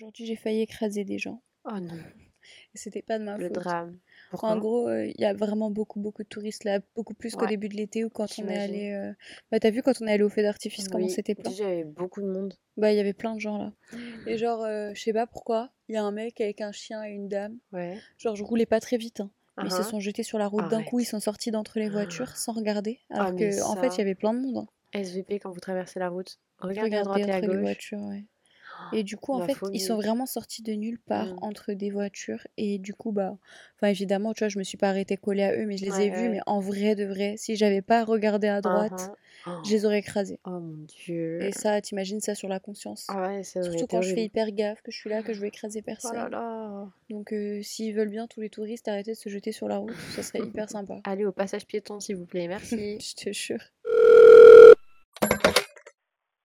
Aujourd'hui, j'ai failli écraser des gens. Oh non, Et c'était pas de ma le faute. drame. En gros, euh, il y a vraiment beaucoup, beaucoup de touristes là, beaucoup plus qu'au début de l'été ou quand on est allé. euh, Bah, t'as vu quand on est allé au feu d'artifice, comment c'était plein? déjà, il y avait beaucoup de monde. Bah, il y avait plein de gens là. Et genre, euh, je sais pas pourquoi, il y a un mec avec un chien et une dame. Ouais. Genre, je roulais pas très vite, hein. Mais ils se Uhum. sont jetés sur la route d'un coup, ils sont sortis d'entre les voitures sans regarder. Ah, Alors mais que, en fait, il y avait plein de monde. hein. SVP, quand vous traversez la route, regardez à droite Regardez et à entre les gauche. voitures, ouais. Et du coup, en La fait, ils sont vraiment sortis de nulle part Mm. entre des voitures. Et du coup, bah, enfin, évidemment, tu vois, je me suis pas arrêtée collée à eux, mais je les ai Ouais, vus. Mais en vrai de vrai, si j'avais pas regardé à droite, Uhum. je les aurais écrasés. Oh mon dieu. Et ça, t'imagines ça sur la conscience? Ah ouais, ça Surtout quand je fais hyper gaffe, que je suis là, que je veux écraser Oh là personne. là. Donc, euh, s'ils veulent bien, tous les touristes, arrêter de se jeter sur la route, ça serait hyper sympa. Allez au passage piéton, s'il vous plaît, merci. Je te jure.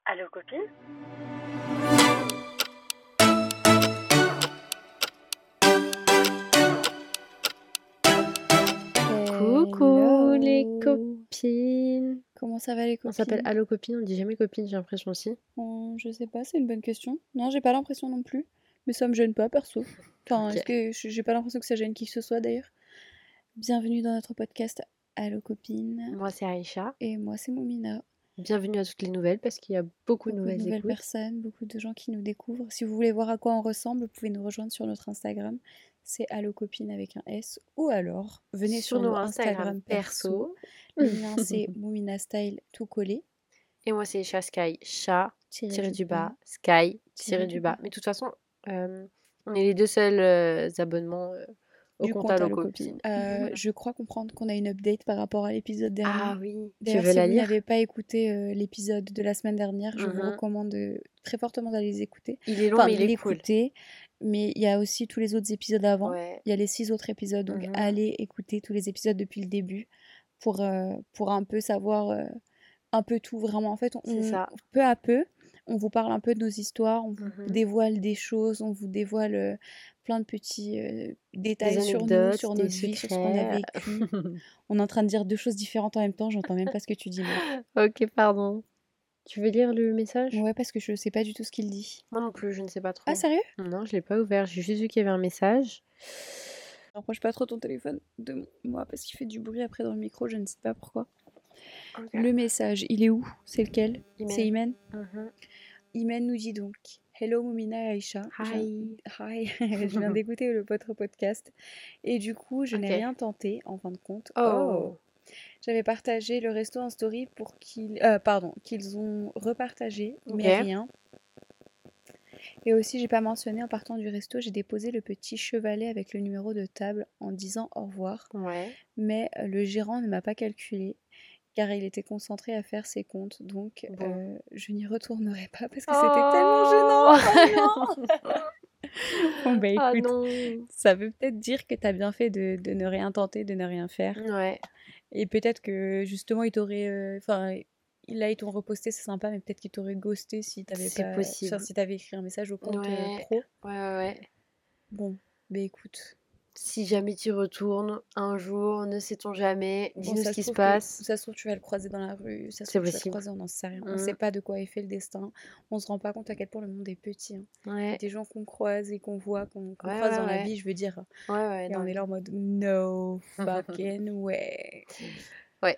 Allô copine? Les copines. Comment ça va les On copines? s'appelle Allo copine, on dit jamais copine, j'ai l'impression aussi. Hum, je sais pas, c'est une bonne question. Non, j'ai pas l'impression non plus. Mais ça me gêne pas, perso. Enfin, Ok. est-ce que je- j'ai pas l'impression que ça gêne qui que ce soit d'ailleurs. Bienvenue dans notre podcast Allo copine. Moi c'est Aïcha. Et moi, c'est Moumina. Bienvenue à toutes les nouvelles parce qu'il y a beaucoup de Beaucoup de nouvelles personnes, beaucoup de gens qui nous découvrent. Si vous voulez voir à quoi on ressemble, vous pouvez nous rejoindre sur notre Instagram. C'est Allo copine avec un S. Ou alors, venez sur, nos nos Instagram Instagram perso. Le mien, c'est Moumina Style tout collé. Et moi c'est Aïcha Sky, chat, Tiré tiré du bas. bas, Sky, Tiré tiré du du bas. bas. Mais de toute façon, euh, on est les deux seuls euh, abonnements euh, au du compte compte. Euh, je crois comprendre qu'on a une update par rapport à l'épisode dernier. Ah oui, tu D'ailleurs, veux si la vous n'avez pas écouté euh, l'épisode de la semaine dernière, je vous Mhm. recommande très fortement d'aller les écouter. Il est long Enfin, mais il est cool. mais il y a aussi tous les autres épisodes avant. Ouais. Il y a les six autres épisodes, donc Mhm. allez écouter tous les épisodes depuis le début pour, euh, pour un peu savoir un peu tout vraiment. En fait, on, ça. peu à peu, on vous parle un peu de nos histoires, on vous Mhm. dévoile des choses, on vous dévoile plein de petits euh, détails sur nous, sur notre vie, sur ce qu'on a vécu. On est en train de dire deux choses différentes en même temps, j'entends même pas ce que tu dis. meuf. ok, pardon. Tu veux lire le message? Ouais, parce que je sais pas du tout ce qu'il dit. Moi non plus, je ne sais pas trop. Ah, sérieux? Non, je l'ai pas ouvert. J'ai juste vu qu'il y avait un message. Rapproche pas trop ton téléphone de moi parce qu'il fait du bruit après dans le micro, je ne sais pas pourquoi. Le message, il est où? C'est lequel? Imen. C'est Imen? Mhm. Imen nous dit donc Hello Moumina et Aïcha. Je viens- Hi. Hi. je viens d'écouter le votre podcast et du coup, je n'ai rien tenté en fin de compte. Oh. J'avais partagé le resto en story pour qu'ils euh, pardon, qu'ils ont repartagé mais rien. Et aussi, j'ai pas mentionné en partant du resto, j'ai déposé le petit chevalet avec le numéro de table en disant au revoir, Ouais. mais euh, le gérant ne m'a pas calculé car il était concentré à faire ses comptes, donc Bon. euh, je n'y retournerai pas parce que c'était tellement gênant. Oh non bon bah Ah écoute, non. ça veut peut-être dire que t'as bien fait de, de ne rien tenter, de ne rien faire. Ouais. Et peut-être que justement, ils t'auraient. euh, Enfin, là, ils t'ont reposté, c'est sympa, mais peut-être qu'ils t'auraient ghosté si t'avais pas. possible. enfin, si t'avais écrit un message au compte euh, Ouais. pro. Ouais, ouais, ouais. Bon, bah écoute. Si jamais tu retournes un jour, ne sait-on jamais, dis-nous ce qui se que- passe. ça se trouve, tu vas le croiser dans la rue. Ça se trouve, tu vas le croiser, on n'en sait rien. On Mhm. sait pas de quoi est fait le destin. On se rend pas compte à quel point le monde est petit. hein. Ouais. Des gens qu'on croise et qu'on voit, qu'on Ouais, croise ouais, dans la vie, je veux dire. Et non, on est là en mode no fucking way. Ouais.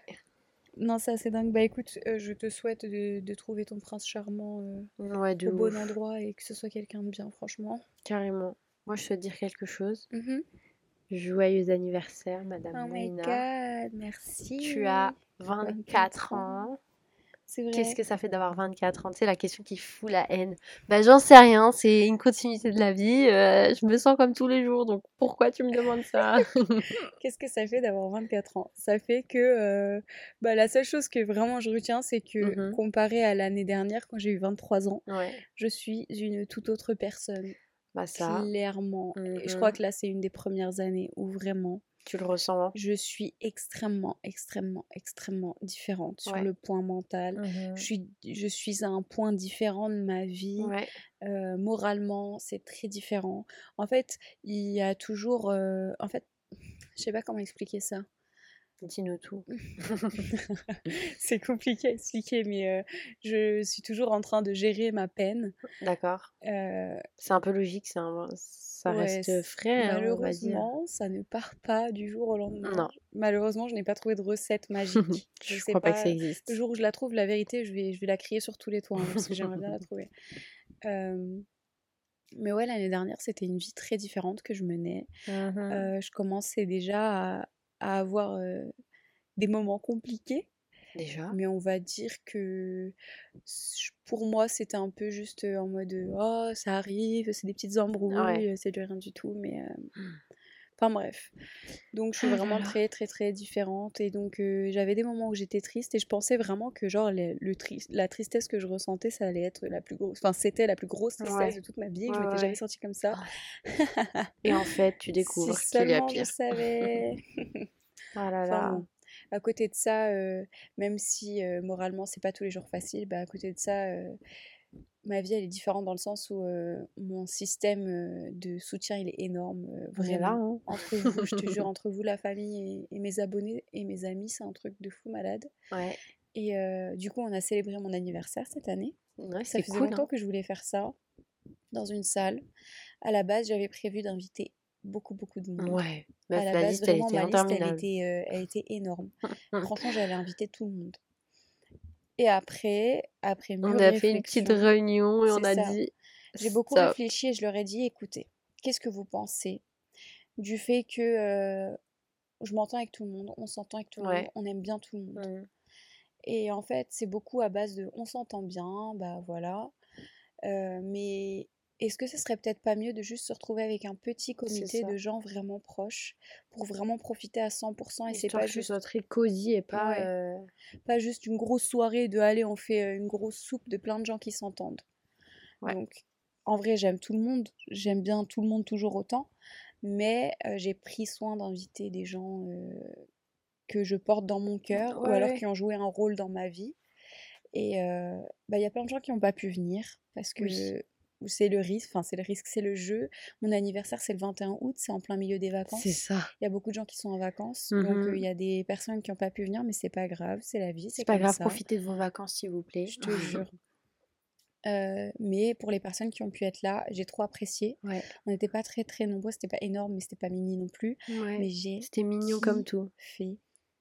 Non, ça c'est dingue. Bah écoute, euh, je te souhaite de, de trouver ton prince charmant euh, au bon endroit et que ce soit quelqu'un de bien, franchement. Carrément. Moi, je souhaite dire quelque chose. Mhm. Joyeux anniversaire, Madame Oh my god, merci. Tu as 24 ans. C'est vrai. Qu'est-ce que ça fait d'avoir 24 ans? C'est la question qui fout la haine. Bah, j'en sais rien, c'est une continuité de la vie. euh, je me sens comme tous les jours, donc pourquoi tu me demandes ça? Qu'est-ce que ça fait d'avoir 24 ans? Ça fait que euh, bah, la seule chose que vraiment je retiens, c'est que Mhm. comparé à l'année dernière, quand j'ai eu 23 ans, Ouais, je suis une toute autre personne. Bah ça, Clairement. Et je crois que là, c'est une des premières années où vraiment tu le ressens. je suis extrêmement, extrêmement, extrêmement différente sur Ouais. le point mental. Je suis, je suis à un point différent de ma vie. Ouais, Euh, moralement, c'est très différent. En fait, il y a toujours... euh, en fait, je sais pas comment expliquer ça. Dis-nous tout. c'est compliqué à expliquer, mais euh, je suis toujours en train de gérer ma peine. D'accord. Euh, C'est un peu logique, un- ça ouais, reste frais, hein, on va dire. malheureusement, ça ne part pas du jour au lendemain. Non, Malheureusement, je n'ai pas trouvé de recette magique. Je sais crois pas que ça pas. Le existe. jour où je la trouve, la vérité, je vais, je vais la crier sur tous les toits, hein, parce que j'aimerais bien la trouver. Euh, mais ouais, l'année dernière, c'était une vie très différente que je menais. Euh, je commençais déjà à, à avoir euh, des moments compliqués, Déjà. mais on va dire que pour moi, c'était un peu juste en mode oh, ça arrive, c'est des petites embrouilles, c'est du rien du tout, mais. euh, Enfin bref. Donc je suis Ah vraiment très très très différente et donc euh, j'avais des moments où j'étais triste et je pensais vraiment que genre le, le tri- la tristesse que je ressentais ça allait être la plus grosse enfin c'était la plus grosse tristesse Ouais. de toute ma vie et que Ouais, je m'étais ouais. jamais sentie comme ça. Et en fait, tu Si découvres qu'il y a seulement je pire. savais. Ah là Enfin là. bon. À côté de ça, euh, même si euh, moralement c'est pas tous les jours facile, bah à côté de ça, euh, ma vie elle est différente dans le sens où euh, mon système euh, de soutien il est énorme, euh, est là, vraiment. hein. Entre vous, je te jure, entre vous, la famille et, et mes abonnés et mes amis, c'est un truc de fou malade. Ouais. Et euh, du coup, on a célébré mon anniversaire cette année. Ouais, Ça faisait cool, longtemps hein. que je voulais faire ça dans une salle. À la base, j'avais prévu d'inviter beaucoup, beaucoup de monde. Ouais. À Meuf, la la base, liste, elle vraiment, était ma liste, elle était, elle était énorme. Franchement, j'allais inviter tout le monde. Et après, après On a fait une petite réunion et on a ça. dit J'ai beaucoup stop. réfléchi et je leur ai dit, écoutez, qu'est-ce que vous pensez du fait que euh, je m'entends avec tout le monde, on s'entend avec tout le monde, on aime bien tout le monde. Mm. Et en fait, c'est beaucoup à base de on s'entend bien, bah voilà. Euh, mais est-ce que ce serait peut-être pas mieux de juste se retrouver avec un petit comité de gens vraiment proches pour vraiment profiter à 100% et c'est pas que juste soit très cosy et pas. ouais, euh, pas juste une grosse soirée de aller on fait euh, une grosse soupe de plein de gens qui s'entendent. Ouais. Donc en vrai, j'aime tout le monde, j'aime bien tout le monde toujours autant, mais euh, j'ai pris soin d'inviter des gens euh, que je porte dans mon cœur ou alors qui ont joué un rôle dans ma vie. Et bah, il y a plein de gens qui n'ont pas pu venir parce que Oui. C'est le risque, enfin c'est le risque, c'est le jeu. Mon anniversaire c'est le 21 août, c'est en plein milieu des C'est vacances. ça. Il y a beaucoup de gens qui sont en vacances, donc euh, il y a des personnes qui n'ont pas pu venir, mais c'est pas grave, c'est la vie, C'est c'est pas grave, ça. profitez de vos vacances s'il vous plaît. Je te jure. Euh, mais pour les personnes qui ont pu être là, j'ai trop apprécié. Ouais. On n'était pas très très nombreux, c'était pas énorme, mais c'était pas mini non plus. Ouais. Mais j'ai C'était mignon comme tout.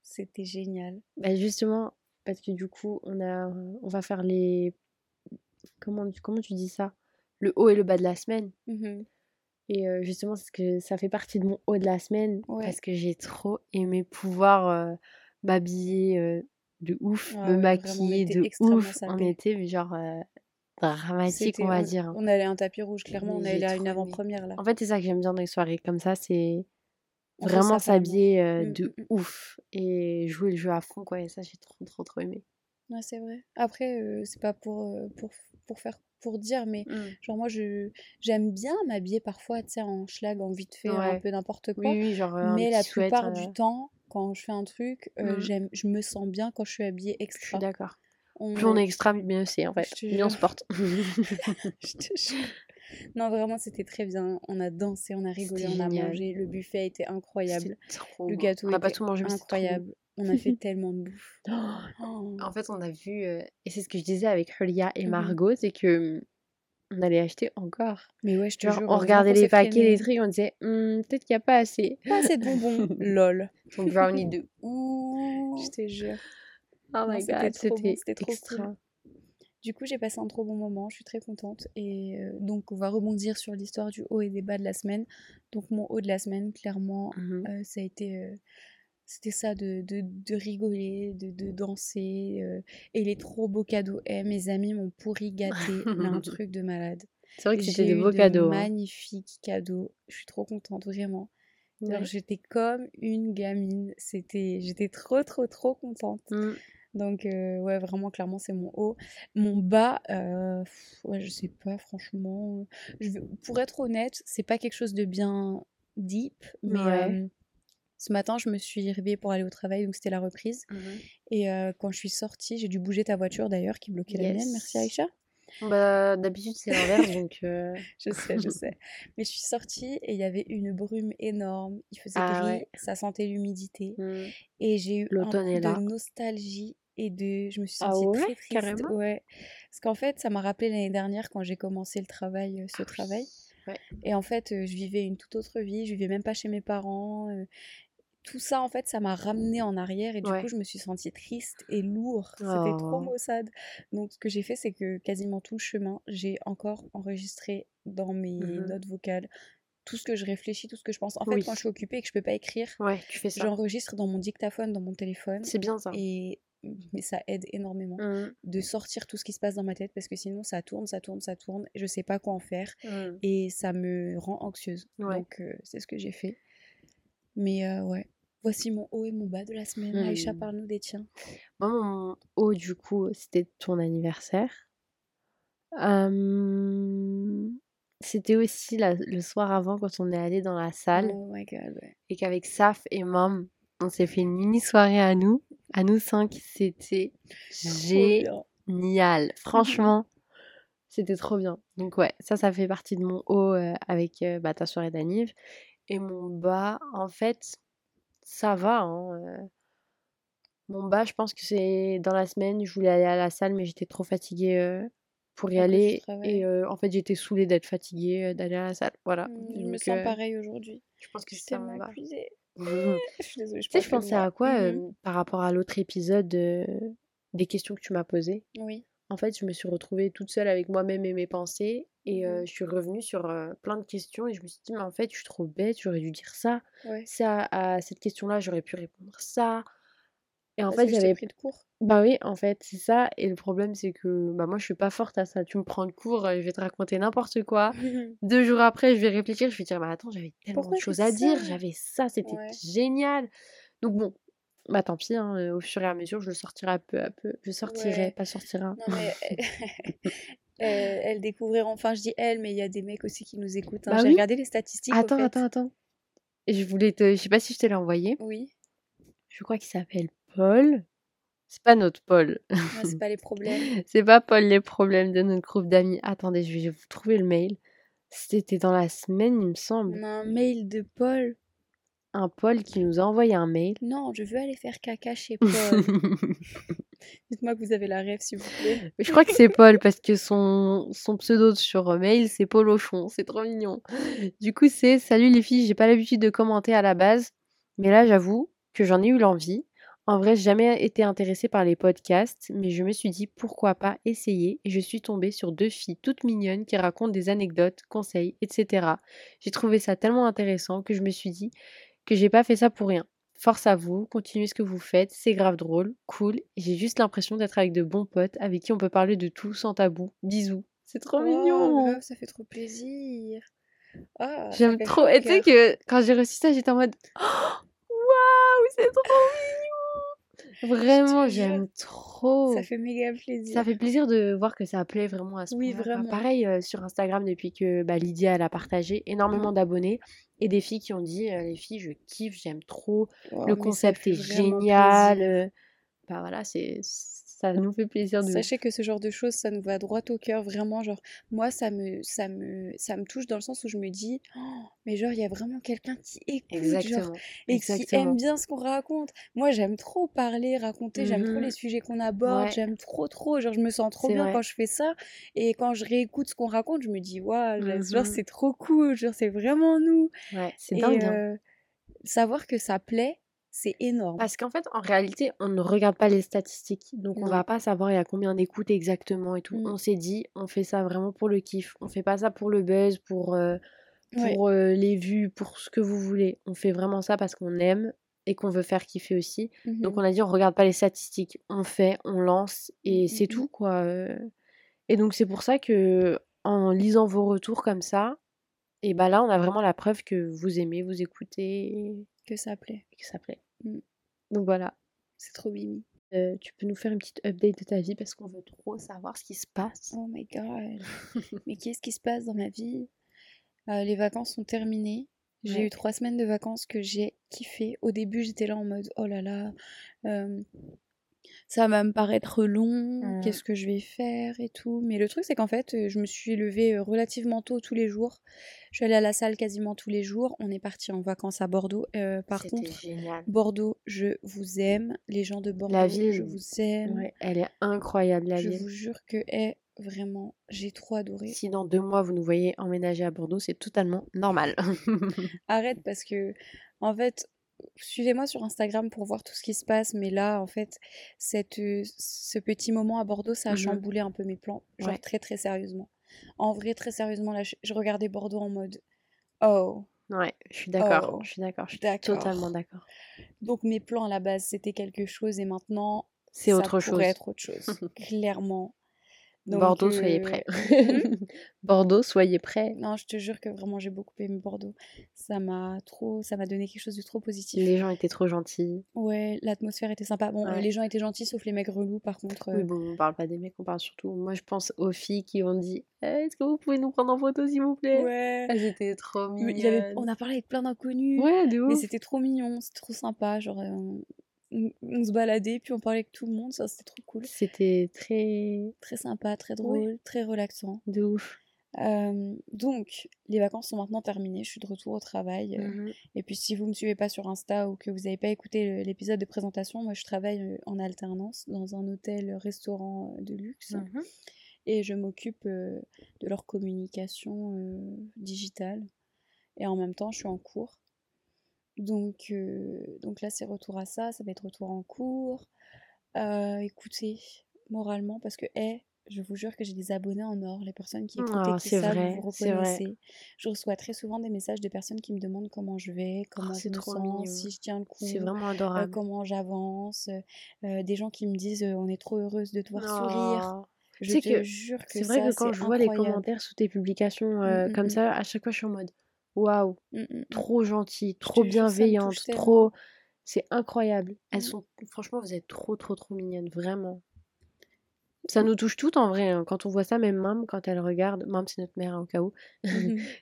C'était génial. Bah justement, parce que du coup, on a, on va faire les, comment, comment tu dis ça? Le haut et le bas de la semaine. Mhm. Et euh, justement, ce que ça fait partie de mon haut de la semaine Ouais. parce que j'ai trop aimé pouvoir euh, m'habiller euh, de ouf, me maquiller de ouf en été, mais genre dramatique, on va dire. on allait à un tapis rouge, clairement, on allait à une avant-première là. En fait, c'est ça que j'aime bien dans les soirées comme ça, c'est vraiment s'habiller euh, Mm, de mm, mm. ouf et jouer le jeu à fond, quoi. Et ça, j'ai trop, trop, trop aimé. Ouais, c'est vrai. Après, c'est pas pour, pour, pour faire pour dire, mais Mm. genre moi je j'aime bien m'habiller parfois, tu sais, en schlag, en vite fait, un peu n'importe quoi. oui, genre Mais la sweat. plupart euh, du temps, quand je fais un truc, euh, mm. j'aime, je me sens bien quand je suis habillée Je suis extra. d'accord. On Plus on est extra, mieux c'est en fait. Mieux on se porte. Je te jure. Non, vraiment, c'était très bien. On a dansé, on a rigolé, on a mangé. Le buffet a été incroyable. Trop Le gâteau On n'a pas était tout mangé, mais incroyable. On a fait tellement de bouffe. Oh. En fait, on a vu, euh, et c'est ce que je disais avec Julia et Mhm. Margot, c'est que hum, on allait acheter encore. Mais ouais, je te Genre, jure, on regardait les paquets, les trucs, on disait, Hum, peut-être qu'il n'y a pas assez. Pas assez de bonbons. Lol. Ton brownie de ouf. Je te jure. Oh Non, my god, trop bon, c'était cool. extra. Du coup, j'ai passé un trop bon moment, je suis très contente. Et euh, donc, on va rebondir sur l'histoire du haut et des bas de la semaine. Donc, mon haut de la semaine, clairement, euh, ça a été. euh, c'était ça de, de, de rigoler, de, de danser. euh, et les trop beaux cadeaux. Eh, mes amis m'ont pourri gâté, mais un truc de malade. C'est vrai que c'était J'ai de eu beaux de cadeaux. hein. magnifiques cadeaux. Je suis trop contente, vraiment. J'étais comme une gamine. C'était, j'étais trop, trop, trop contente. Mm. Donc, euh, ouais, vraiment, clairement, c'est mon haut. Mon bas, euh, pff, ouais, je sais pas, franchement. Je vais- pour être honnête, c'est pas quelque chose de bien deep, mais Ouais. euh, ce matin, je me suis réveillée pour aller au travail, donc c'était la reprise. Mhm. Et euh, quand je suis sortie, j'ai dû bouger ta voiture d'ailleurs, qui bloquait la mienne. Merci. Aïcha. Bah, d'habitude, c'est l'inverse, donc euh, Je sais, je sais. Mais je suis sortie et il y avait une brume énorme. Il faisait Ah gris, ouais. ça sentait l'humidité. hmm, Et j'ai eu un est de nostalgie et de... Je me suis Ah sentie ouais, très triste. carrément? Ouais. Parce qu'en fait, ça m'a rappelé l'année dernière quand j'ai commencé le travail, euh, ce Ah travail. oui. Ouais. Et en fait, je vivais une toute autre vie. Je vivais même pas chez mes parents. Tout ça, en fait, ça m'a ramené en arrière et du Ouais. coup, je me suis sentie triste et lourd. C'était trop Oh. maussade. Donc, ce que j'ai fait, c'est que quasiment tout le chemin, j'ai encore enregistré dans mes Mhm. notes vocales tout ce que je réfléchis, tout ce que je pense. En fait, quand je suis occupée et que je peux pas écrire, Ouais, j'enregistre dans mon dictaphone, dans mon téléphone. C'est bien ça. Et mais ça aide énormément Hmm, de sortir tout ce qui se passe dans ma tête parce que sinon, ça tourne, ça tourne, ça tourne. Je sais pas quoi en faire hmm. et ça me rend anxieuse. Ouais. Donc, euh, c'est ce que j'ai fait. Mais euh, ouais. Voici mon haut et mon bas de la semaine. Aïcha, Hmm. parle-nous des tiens. Moi, mon haut, du coup, c'était ton anniversaire. Euh, C'était aussi la- le soir avant quand on est allé dans la salle Oh my god, ouais. et qu'avec Saf et Mom, on s'est fait une mini soirée à nous, à nous cinq. C'était génial. Franchement, c'était trop bien. Donc ouais, ça, ça fait partie de mon haut euh, avec euh, bah, ta soirée d'anniv. Et mon bas, en fait, ça va. hein. Mon bas, je pense que c'est dans la semaine, je voulais aller à la salle, mais j'étais trop fatiguée pour y cause du aller. Et euh, en fait, j'étais saoulée d'être fatiguée, d'aller à la salle. Voilà. Mm, Je me sens euh, pareil aujourd'hui. je pense que ça bas. épuisée. Je suis désolée, je sais, je pensais à quoi euh, Mhm. par rapport à l'autre épisode des questions que tu m'as posées? Oui. En fait, je me suis retrouvée toute seule avec moi-même et mes pensées. Et euh, Mhm. je suis revenue sur euh, plein de questions. Et je me suis dit, mais en fait, je suis trop bête, j'aurais dû dire ça. Ouais. Ça, à cette question-là, j'aurais pu répondre ça. Et en Parce fait, j'avais. pris de court? Bah oui, en fait, c'est ça. Et le problème, c'est que bah, moi, je suis pas forte à ça. Tu me prends de court, euh, je vais te raconter n'importe quoi. Deux jours après, je vais réfléchir, je vais dire, bah attends, j'avais tellement Pourquoi de choses à dire, j'avais ça, c'était Ouais. génial. Donc bon, bah tant pis, hein, au fur et à mesure, je le sortirai peu à peu. Je sortirai, Ouais. pas sortira. Non mais elles découvriront. Enfin, je dis elles, mais il y a des mecs aussi qui nous écoutent. hein. Bah J'ai oui. regardé les statistiques. au Attends, fait. attends, attends. Je voulais te. Je sais pas si je te l'ai envoyé. Oui. Je crois qu'il s'appelle Paul. C'est pas notre Paul. Non, c'est pas les problèmes. C'est pas Paul les problèmes de notre groupe d'amis. Attendez, je vais vous trouver le mail. C'était dans la semaine, il me On semble. a un mail de Paul. Un Paul qui nous a envoyé un mail. Non, je veux aller faire caca chez Paul. Dites-moi que vous avez la rêve, s'il vous plaît. Je crois que c'est Paul parce que son, son pseudo sur euh, mail c'est Paul Auchon, c'est trop mignon. Du coup c'est Salut les filles, j'ai pas l'habitude de commenter à la base, mais là j'avoue que j'en ai eu l'envie. En vrai, j'ai jamais été intéressée par les podcasts, mais je me suis dit pourquoi pas essayer et je suis tombée sur deux filles toutes mignonnes qui racontent des anecdotes, conseils, etc. J'ai trouvé ça tellement intéressant que je me suis dit que j'ai pas fait ça pour rien. Force à vous, continuez ce que vous faites, c'est grave drôle, cool, j'ai juste l'impression d'être avec de bons potes avec qui on peut parler de tout sans tabou. Bisous. C'est trop Oh, mignon. grave, ça fait trop plaisir. Ah, J'aime trop. Et tu sais que quand j'ai reçu ça, j'étais en mode Waouh, c'est trop mignon. Vraiment, j'aime trop. Ça fait méga plaisir. Ça fait plaisir de voir que ça plaît vraiment à ce Oui, vraiment. Pareil euh, sur Instagram depuis que bah, Lydia elle a partagé énormément d'abonnés et des filles qui ont dit euh, les filles je kiffe, j'aime trop, le concept est génial. euh, Bah voilà, c'est ça nous fait plaisir de. Sachez que ce genre de choses, ça nous va droit au cœur, vraiment. Genre, moi, ça me, ça me, ça me touche dans le sens où je me dis, Oh, mais genre, il y a vraiment quelqu'un qui écoute, genre, Exactement. et qui aime bien ce qu'on raconte. Moi, j'aime trop parler, raconter, j'aime trop Mhm. les sujets qu'on aborde, Ouais. j'aime trop, trop. Genre, je me sens trop bien vrai. quand je fais ça. Et quand je réécoute ce qu'on raconte, je me dis, waouh, genre, Mhm. c'est trop cool, genre, c'est vraiment nous. Ouais, c'est dingue. hein. euh, savoir que ça plaît, c'est énorme. Parce qu'en fait, en réalité, on ne regarde pas les statistiques. Donc, on Non. va pas savoir il y a combien d'écoutes exactement et tout. Mm. On s'est dit, on fait ça vraiment pour le kiff. On fait pas ça pour le buzz, pour, euh, Ouais. pour euh, les vues, pour ce que vous voulez. On fait vraiment ça parce qu'on aime et qu'on veut faire kiffer aussi. Donc, Mhm. on a dit, on regarde pas les statistiques. On fait, on lance et Mm, c'est tout, quoi. euh. Et donc, c'est pour ça que, en lisant vos retours comme ça, et bah là, on a vraiment la preuve que vous aimez, vous écoutez Que ça plaît. que ça plaît. Mm. Donc, voilà. C'est trop mimi. Euh, tu peux nous faire une petite update de ta vie parce qu'on veut trop savoir ce qui se passe. Oh my god. Mais qu'est-ce qui se passe dans ma vie? Euh, Les vacances sont terminées. J'ai Ouais. eu trois semaines de vacances que j'ai kiffé. Au début, j'étais là en mode oh là là, euh, ça va me paraître long, Mmh. qu'est-ce que je vais faire et tout. Mais le truc, c'est qu'en fait, euh, je me suis levée euh, relativement tôt tous les jours. Je suis allée à la salle quasiment tous les jours. On est parti en vacances à Bordeaux. Euh, par contre, génial. Bordeaux, je vous aime. Les gens de Bordeaux, La je vous aime. ouais, elle est incroyable, la Je ville. vous jure que, eh, vraiment, j'ai trop adoré. Si dans deux mois vous nous voyez emménager à Bordeaux, c'est totalement normal. Arrête parce que, en fait, suivez-moi sur Instagram pour voir tout ce qui se passe. Mais là, en fait, cette, euh, ce petit moment à Bordeaux, ça a Mhm. chamboulé un peu mes plans. Genre Ouais. très, très sérieusement. En vrai, très sérieusement, là, je, regardais Bordeaux en mode Oh, Ouais, je suis d'accord, oh, je suis d'accord, je suis totalement d'accord. Donc mes plans à la base, c'était quelque chose et maintenant, C'est ça autre chose. pourrait être autre chose. Clairement. Donc, Bordeaux, soyez euh, prêts. hmm? Bordeaux, soyez prêts. Non, je te jure que vraiment j'ai beaucoup aimé Bordeaux. Ça m'a trop, ça m'a donné quelque chose de trop positif. Les gens étaient trop gentils. Ouais, l'atmosphère était sympa. Bon, euh, Ouais. les gens étaient gentils sauf les mecs relous par contre. Oui, euh, bon, on parle pas des mecs, on parle surtout. Moi, je pense aux filles qui ont dit Eh, Est-ce que vous pouvez nous prendre en photo, s'il vous plaît? Ouais. Elles étaient trop Mais y avait, on mignonnes. a parlé avec plein d'inconnus. Ouais, de Mais ouf. c'était trop mignon, c'était trop sympa. Genre, euh, on, se baladait, puis on parlait avec tout le monde. Ça, c'était trop cool. C'était très. Très sympa, très drôle, très relaxant. de ouf. Euh, donc, les vacances sont maintenant terminées. Je suis de retour au travail. euh, Mhm. Et puis, si vous me suivez pas sur Insta ou que vous n'avez pas écouté l'épisode de présentation, moi, je travaille euh, en alternance dans un hôtel-restaurant de luxe. Mhm. Et je m'occupe euh, de leur communication euh, digitale. Et en même temps, je suis en cours. Donc, euh, donc là, c'est retour à ça. Ça va être retour en cours. Euh, écoutez, moralement, parce que, eh, je vous jure que j'ai des abonnés en or. Les personnes qui écoutent et Ah, qui savent, vrai, vous reconnaissez. Je reçois très souvent des messages de personnes qui me demandent comment je vais, Oh, comment je me sens, mignon. si je tiens le coup, vraiment euh, comment j'avance. des gens qui me disent on est trop heureuse de te voir sourire. Oh. Je te que jure que c'est vrai ça, que quand je vois les commentaires sous tes publications Mm, euh, mm, comme mm. ça, à chaque fois, je suis en mode Waouh, Mm, mm, mm. trop gentil, Je trop bienveillante, trop. C'est incroyable. Elles sont. Franchement, vous êtes trop, trop, trop mignonnes, vraiment. Ça nous touche toutes en vrai. hein. Quand on voit ça, même Mam, quand elle regarde, Mam, c'est notre mère hein, au cas où,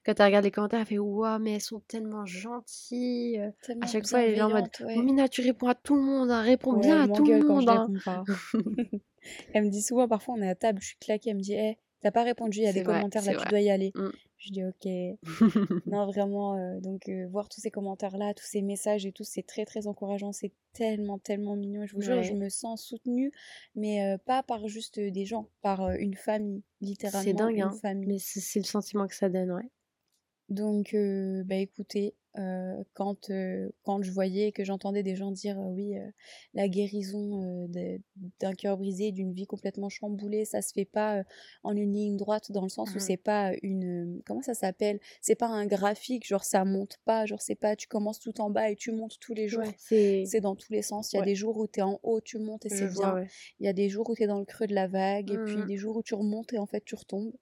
quand elle regarde les commentaires, elle fait Waouh, mais elles sont tellement gentilles. À Tellement chaque fois, elle est en mode Oh, ouais. Mina, tu réponds à tout le monde, hein, réponds Ouais, bien à tout le m'engueule quand je monde. hein. pas. Elle me dit souvent, parfois on est à table, je suis claquée, elle me dit, hé, t'as pas répondu, il y a des vrai, commentaires là, tu dois y aller. Mm. Je dis, ok. Non, vraiment, euh, donc euh, voir tous ces commentaires-là, tous ces messages et tout, c'est très très encourageant, c'est tellement tellement mignon. Je vous jure, je me sens soutenue, mais euh, pas par juste des gens, par une famille, C'est littéralement dingue, une hein. famille. Mais c'est c'est le sentiment que ça donne, ouais. Donc, bah écoutez, euh, quand, euh, quand je voyais que j'entendais des gens dire euh, oui, la guérison d'un cœur brisé, d'une vie complètement chamboulée, ça se fait pas en une ligne droite dans le sens où Mhm. c'est pas une. Comment ça s'appelle? C'est pas un graphique, genre ça monte pas, genre c'est pas tu commences tout en bas et tu montes tous les jours. Ouais, c'est. Dans tous les sens. Il y a Ouais. des jours où tu es en haut, tu montes et c'est bien. ouais. Il y a des jours où tu es dans le creux de la vague et puis Mhm. des jours où tu remontes et en fait tu retombes.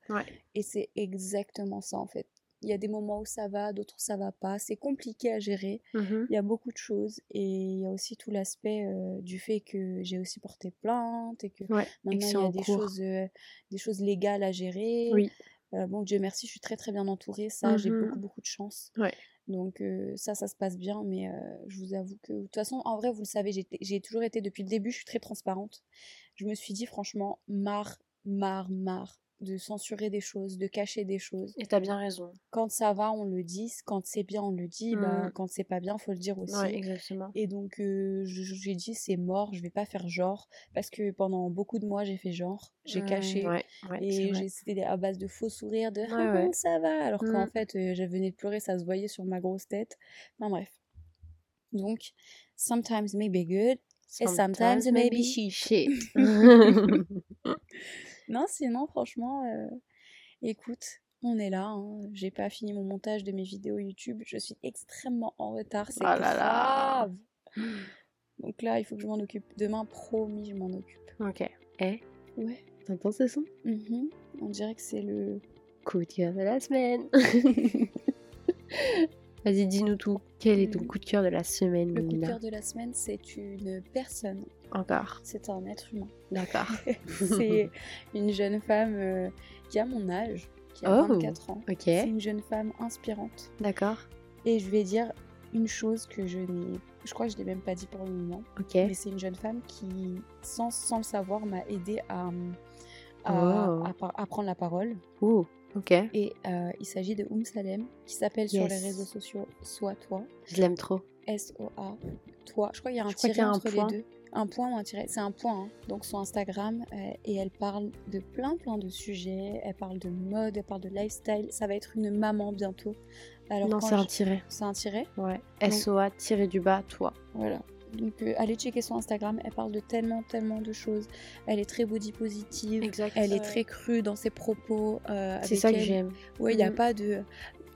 Et c'est exactement ça en fait. Il y a des moments où ça va, d'autres où ça va pas. C'est compliqué à gérer. Mhm. Il y a beaucoup de choses et il y a aussi tout l'aspect euh, du fait que j'ai aussi porté plainte et que Ouais, maintenant il y a des cours. choses, euh, des choses légales à gérer. Oui. Euh, bon, Dieu merci, je suis très très bien entourée. Ça, j'ai beaucoup Mhm. beaucoup de chance. Ouais. Donc ça, ça se passe bien. Mais je vous avoue que de toute façon, en vrai, vous le savez, j'ai toujours été depuis le début, je suis très transparente. Je me suis dit franchement, marre, marre, marre de censurer des choses, de cacher des choses. Et t'as bien raison. Quand ça va, on le dit. Quand c'est bien, on le dit. Bah, Mhm. quand c'est pas bien, faut le dire aussi. Ouais, exactement. Et donc, euh, j'ai dit, c'est mort, je vais pas faire genre. Parce que pendant beaucoup de mois, j'ai fait genre. J'ai Mhm, caché. Ouais, ouais, c'est Et c'était à base de faux sourires, de ah, ouais. ça va. Alors qu'en Mm. fait, euh, je venais de pleurer, ça se voyait sur ma grosse tête. Enfin bref. Donc, sometimes may be good. Et sometimes it may be shit. Non, sinon, franchement, euh, écoute, on est là. hein. J'ai pas fini mon montage de mes vidéos YouTube. Je suis extrêmement en retard. C'est Oh là là. grave. Donc là, il faut que je m'en occupe. Demain, promis, je m'en occupe. ok. Eh, Ouais. t'entends ce son? Mhm. On dirait que c'est le. Coup de cœur de la semaine. Vas-y, dis-nous tout. Quel est ton Mm. coup de cœur de la semaine, Le coup de cœur de la semaine, c'est une personne. Encore. C'est un être humain. D'accord. c'est une jeune femme euh, qui a mon âge, qui a Oh, 24 ans. Ok. C'est une jeune femme inspirante. D'accord. Et je vais dire, une chose que je n'ai. Je crois que je l'ai même pas dit pour le moment. Ok. Mais c'est une jeune femme qui, sans, sans le savoir, m'a aidé à, à, Oh. à prendre la parole. Ouh, Et euh, il s'agit de Oum Salem, qui s'appelle sur les réseaux sociaux Sois toi. Je l'aime trop. S-O-A, toi. Je crois qu'il y a un Je tiret qu'il y a un entre point. les deux. Un point ou un tiret C'est un point. hein. Donc son Instagram, euh, et elle parle de plein plein de sujets. Elle parle de mode, elle parle de lifestyle. Ça va être une maman bientôt. Alors non, c'est un tiret. c'est un tiret. Ouais. Donc- SOA tiré du bas, toi. Voilà. Donc euh, allez checker son Instagram. Elle parle de tellement tellement de choses. Elle est très body positive. Exact. Elle est très crue dans ses propos. euh, C'est ça que j'aime. Ouais, il n'y a Mm. pas de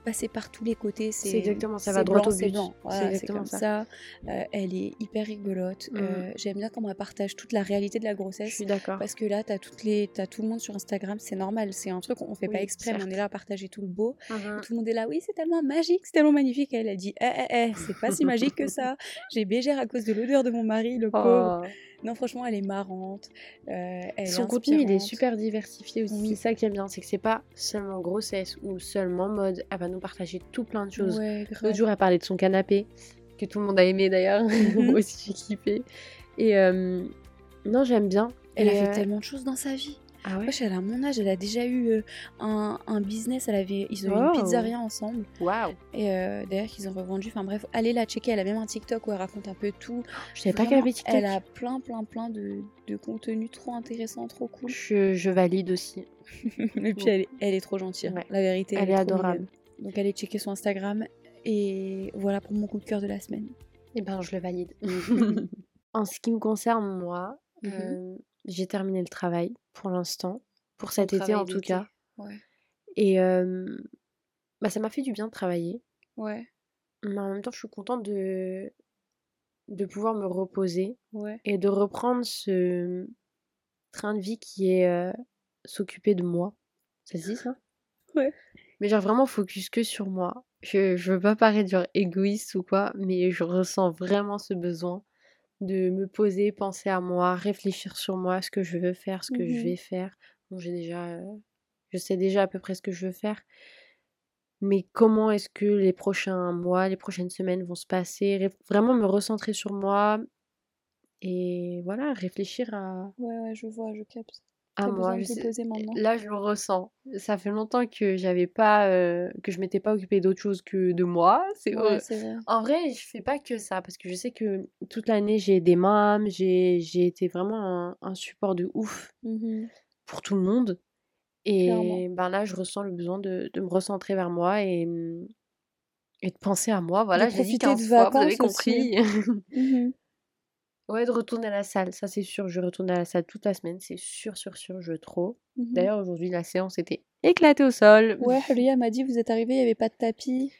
passer par tous les côtés. C'est exactement, ça va droit au but. C'est Voilà, c'est exactement comme ça. ça. Euh, elle est hyper rigolote. Mm. Euh, J'aime bien comment elle partage toute la réalité de la Je grossesse. suis d'accord. Parce que là, t'as toutes les, t'as tout le monde sur Instagram, c'est normal, c'est un truc qu'on fait pas exprès, mais on est là à partager tout le beau. Mhm. Tout le monde est là, oui, c'est tellement magique, c'est tellement magnifique. Elle a dit, eh, eh, eh, c'est pas si magique que ça. J'ai bégère à cause de l'odeur de mon mari, le pauvre. Oh. Non, franchement, elle est marrante. euh, elle Son est contenu, il est super diversifié aussi. Oui. C'est ça que j'aime bien, c'est que c'est pas seulement grossesse ou seulement mode. Elle va nous partager tout plein de choses. Ouais. L'autre jour, elle parlait de son canapé, que tout le monde a aimé d'ailleurs. Mhm. Moi aussi, j'ai kiffé. Et euh, non, j'aime bien. Elle a fait euh, tellement de choses dans sa vie. Ah ouais? Wesh, elle a mon âge, elle a déjà eu euh, un, un business, elle avait, ils ont eu une pizzeria ensemble. Waouh Et euh, d'ailleurs, qu'ils ont revendu. Enfin bref, allez la checker. Elle a même un TikTok où elle raconte un peu tout. Je savais pas qu'elle avait TikTok. Elle a plein, plein, plein de, de contenu trop intéressant, trop cool. Je, je valide aussi. Et puis elle est, elle est trop gentille. Ouais. La vérité, elle, Elle est adorable. mignonne. Donc allez checker son Instagram. Et voilà pour mon coup de cœur de la semaine. Eh ben, je le valide. en ce qui me concerne, moi, Mhm. euh, j'ai terminé le travail pour l'instant. Pour cet été, en tout cas. Ouais. Et euh, bah, ça m'a fait du bien de travailler. Ouais. Mais en même temps, je suis contente de, de pouvoir me reposer Ouais. et de reprendre ce train de vie qui est euh, s'occuper de moi. Ça se dit ça? Ouais. Mais genre vraiment focus que sur moi. Je, je veux pas paraître genre égoïste ou quoi, mais je ressens vraiment ce besoin de me poser, penser à moi, réfléchir sur moi, ce que je veux faire, ce que je Mhm. vais faire. Bon, j'ai déjà, euh, je sais déjà à peu près ce que je veux faire. Mais comment est-ce que les prochains mois, les prochaines semaines vont se passer? Vraiment me recentrer sur moi et voilà, réfléchir à, Ouais, ouais, je vois, je capte. À T'as moi. de Je. Là, je le ressens. Ça fait longtemps que j'avais pas, euh, que je m'étais pas occupée d'autre chose que de moi. C'est Ouais, vrai. En vrai, je fais pas que ça parce que je sais que toute l'année j'ai aidé mam, j'ai j'ai été vraiment un, un support de ouf Mhm. pour tout le monde. Et Clairement. ben là, je ressens le besoin de, de me recentrer vers moi et, mm, et de penser à moi. Voilà, De l'ai dit profiter de 15 fois, vous avez compris. Ouais, de retourner à la salle, ça c'est sûr. Je retourne à la salle toute la semaine, c'est sûr, sûr, sûr, je veux trop. Mhm. D'ailleurs, aujourd'hui, la séance était éclatée au sol. Ouais, Hulia m'a dit, vous êtes arrivé, il n'y avait pas de tapis.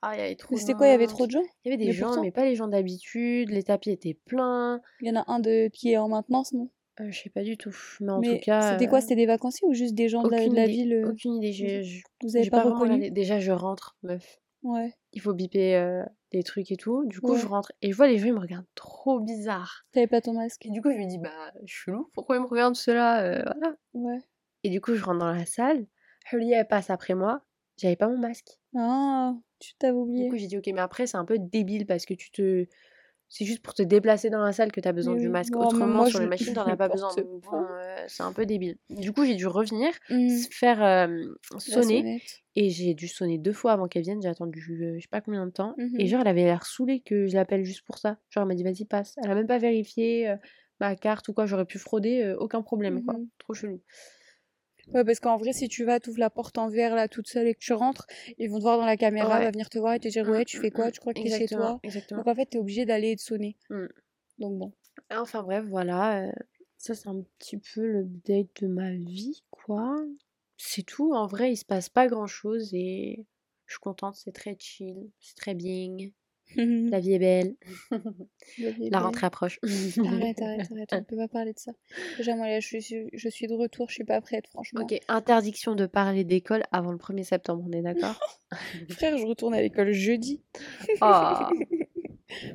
Ah, il y avait trop C'était quoi, il y avait trop de gens? Il y avait des Mais gens, pourtant- mais pas les gens d'habitude. Les tapis étaient pleins. Il y en a un de... qui est en maintenance, non? Euh, je sais pas du tout. Mais en Mais tout cas. c'était quoi euh, C'était des vacanciers ou juste des gens de la, de ville euh, Aucune idée. J'ai j'ai- Vous avez pas, vraiment reconnu? Déjà, je rentre, meuf. Ouais. Il faut biper euh, des trucs et tout. Du coup, je rentre et je vois les gens, ils me regardent trop bizarre. T'avais pas ton masque? Et du coup, je me dis, bah, chelou, pourquoi ils me regardent cela euh, Voilà. Ouais. Et du coup, je rentre dans la salle. Julie, elle passe après moi. J'avais pas mon masque. Ah, tu t'avais Du oublié. coup, j'ai dit, ok, mais après, c'est un peu débile parce que tu te. C'est juste pour te déplacer dans la salle que tu as besoin Oui, du masque. Autrement, moi, sur les machines, t'en as pas besoin. bon, quoi. euh, c'est un peu débile. Du coup, j'ai dû revenir, s- faire euh, sonner. Et j'ai dû sonner deux fois avant qu'elle vienne. J'ai attendu euh, je sais pas combien de temps. Et Mhm. genre, elle avait l'air saoulée que je l'appelle juste pour ça. Genre, elle m'a dit, vas-y, passe. Elle a même pas vérifié euh, ma carte ou quoi. J'aurais pu frauder, aucun problème, quoi. Mhm. Trop chelou. Ouais, parce qu'en vrai, si tu vas, t'ouvres la porte en verre là toute seule et que tu rentres, ils vont te voir dans la caméra, Ouais. va venir te voir et te dire ouais, tu fais quoi? Tu crois que t'es chez toi? exactement. Donc en fait, t'es obligé d'aller et de sonner. Mm. Donc bon. Enfin bref, voilà. euh, ça, c'est un petit peu l'update de ma vie, quoi. C'est tout. En vrai, il se passe pas grand-chose et je suis contente. C'est très chill. C'est très bien. La vie est belle. La vie est La belle. rentrée approche. Arrête, arrête, arrête, on peut pas parler de ça. Déjà, moi là, je suis, je suis de retour, je suis pas prête, franchement. Ok, interdiction de parler d'école avant le 1er septembre, on est d'accord? Frère, je retourne à l'école jeudi. Oh.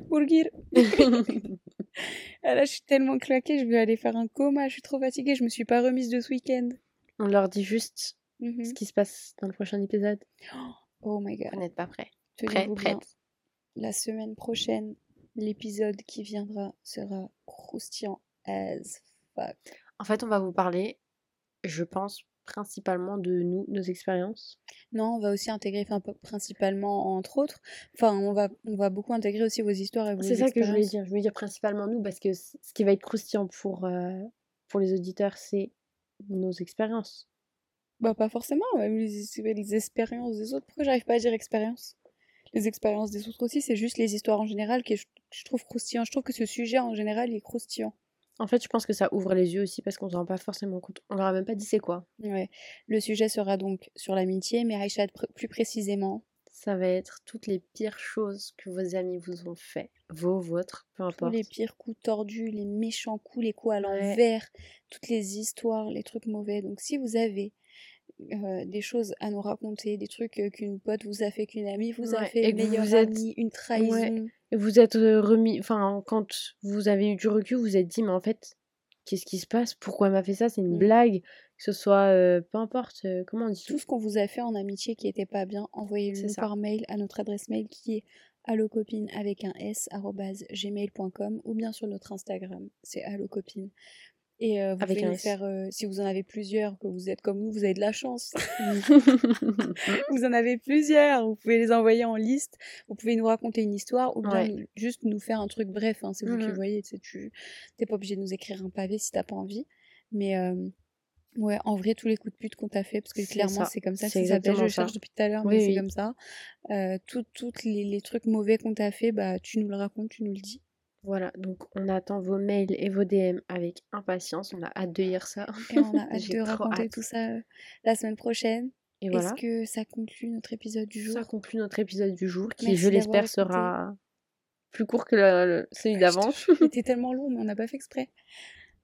Bourgir. Ah, là, je suis tellement claquée, je vais aller faire un coma, je suis trop fatiguée, je me suis pas remise de ce week-end. On leur dit juste Mhm. ce qui se passe dans le prochain épisode. Oh my god. Vous n'êtes pas prêts. Prêt, prête. La semaine prochaine, l'épisode qui viendra sera croustillant as fuck. En fait, on va vous parler, je pense, principalement de nous, nos expériences. Non, on va aussi intégrer, enfin, principalement, entre autres, enfin, on va, on va beaucoup intégrer aussi vos histoires et vos C'est ça que je voulais dire. Je voulais dire principalement nous, parce que ce qui va être croustillant pour, euh, pour les auditeurs, c'est nos expériences. Bah, pas forcément, même les, les expériences des autres. Pourquoi j'arrive pas à dire expérience? Les expériences des autres aussi, c'est juste les histoires en général que je, trouve croustillant. Je trouve que ce sujet en général il est croustillant. En fait, je pense que ça ouvre les yeux aussi parce qu'on ne se rend pas forcément compte. On leur a même pas dit c'est quoi. Ouais. Le sujet sera donc sur l'amitié, mais Aïcha pr- plus précisément, Ça va être toutes les pires choses que vos amis vous ont fait. Vos, vôtres, peu tous importe. les pires coups tordus, les méchants coups, les coups à Ouais. l'envers, toutes les histoires, les trucs mauvais. Donc si vous avez euh, des choses à nous raconter, des trucs euh, qu'une pote vous a fait, qu'une amie vous a Ouais, fait, une meilleure vous êtes- amie, une trahison. Et vous êtes euh, remis. Enfin, quand vous avez eu du recul, vous vous êtes dit, mais en fait, qu'est-ce qui se passe? Pourquoi elle m'a fait ça? C'est une Mm. blague. Que ce soit. euh, peu importe. euh, comment on dit Tout ce qu'on vous a fait en amitié qui était pas bien, envoyez-le par mail à notre adresse mail qui est allocopine avec un s gmail.com ou bien sur notre Instagram, c'est allocopine. Et euh, vous Avec pouvez faire, euh, si vous en avez plusieurs, que vous êtes comme nous, vous avez de la chance. vous en avez plusieurs, vous pouvez les envoyer en liste, vous pouvez nous raconter une histoire ou bien Ouais. juste nous faire un truc bref, hein, c'est vous qui Mhm. voyez, tu t'es pas obligé de nous écrire un pavé si t'as pas envie. Mais euh, ouais, en vrai, tous les coups de pute qu'on t'a fait, parce que clairement c'est comme ça C'est ça s'appelle, je cherche depuis tout à l'heure, Oui, mais c'est comme ça. Euh, Toutes les, les trucs mauvais qu'on t'a fait, bah tu nous le racontes, tu nous le dis. Voilà, donc on attend vos mails et vos DM avec impatience. On a hâte de lire ça. Et on a hâte de raconter hâte. tout ça euh, la semaine prochaine. Et Est-ce voilà. que ça conclut notre épisode du jour? Ça conclut notre épisode du jour qui, Merci je l'espère, sera plus court que le- le- celui Ouais, d'avant. je te jure, Il était tellement long, mais on n'a pas fait exprès.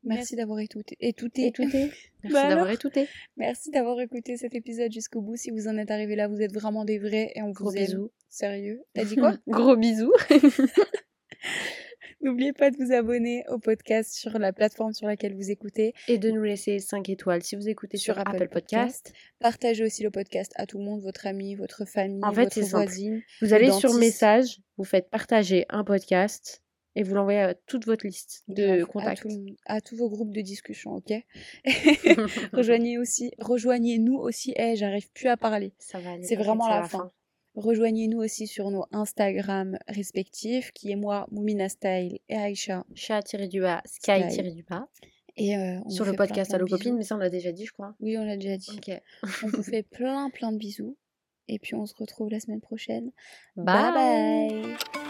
Merci d'avoir écouté. écouté. Écouté. Merci Bah d'avoir écouté. Merci d'avoir écouté cet épisode jusqu'au bout. Si vous en êtes arrivé là, vous êtes vraiment des vrais et on Gros vous aime. bisous. Sérieux. T'as dit quoi? Gros bisous. N'oubliez pas de vous abonner au podcast sur la plateforme sur laquelle vous écoutez. Et de nous laisser 5 étoiles si vous écoutez sur, Apple, Podcast. Partagez aussi le podcast à tout le monde, votre ami, votre famille, En fait, votre simple. voisine. Vous allez sur dentiste. message, vous faites partager un podcast et vous l'envoyez à toute votre liste de à, contacts. tout à tous vos groupes de discussion, ok? Rejoignez aussi, rejoignez-nous aussi. Eh, j'arrive plus à parler. Ça va aller. C'est vraiment la fin. Rejoignez-nous aussi sur nos Instagram respectifs, qui est moi, Moumina Style et Aïcha. Chat-du-bas, Sky. Sky-du-bas. Et euh, on Sur le podcast Allo Copine, mais ça on l'a déjà dit, je crois. Oui, on l'a déjà dit. On vous fait plein, plein de bisous. Et puis on se retrouve la semaine prochaine. Bye. bye. bye.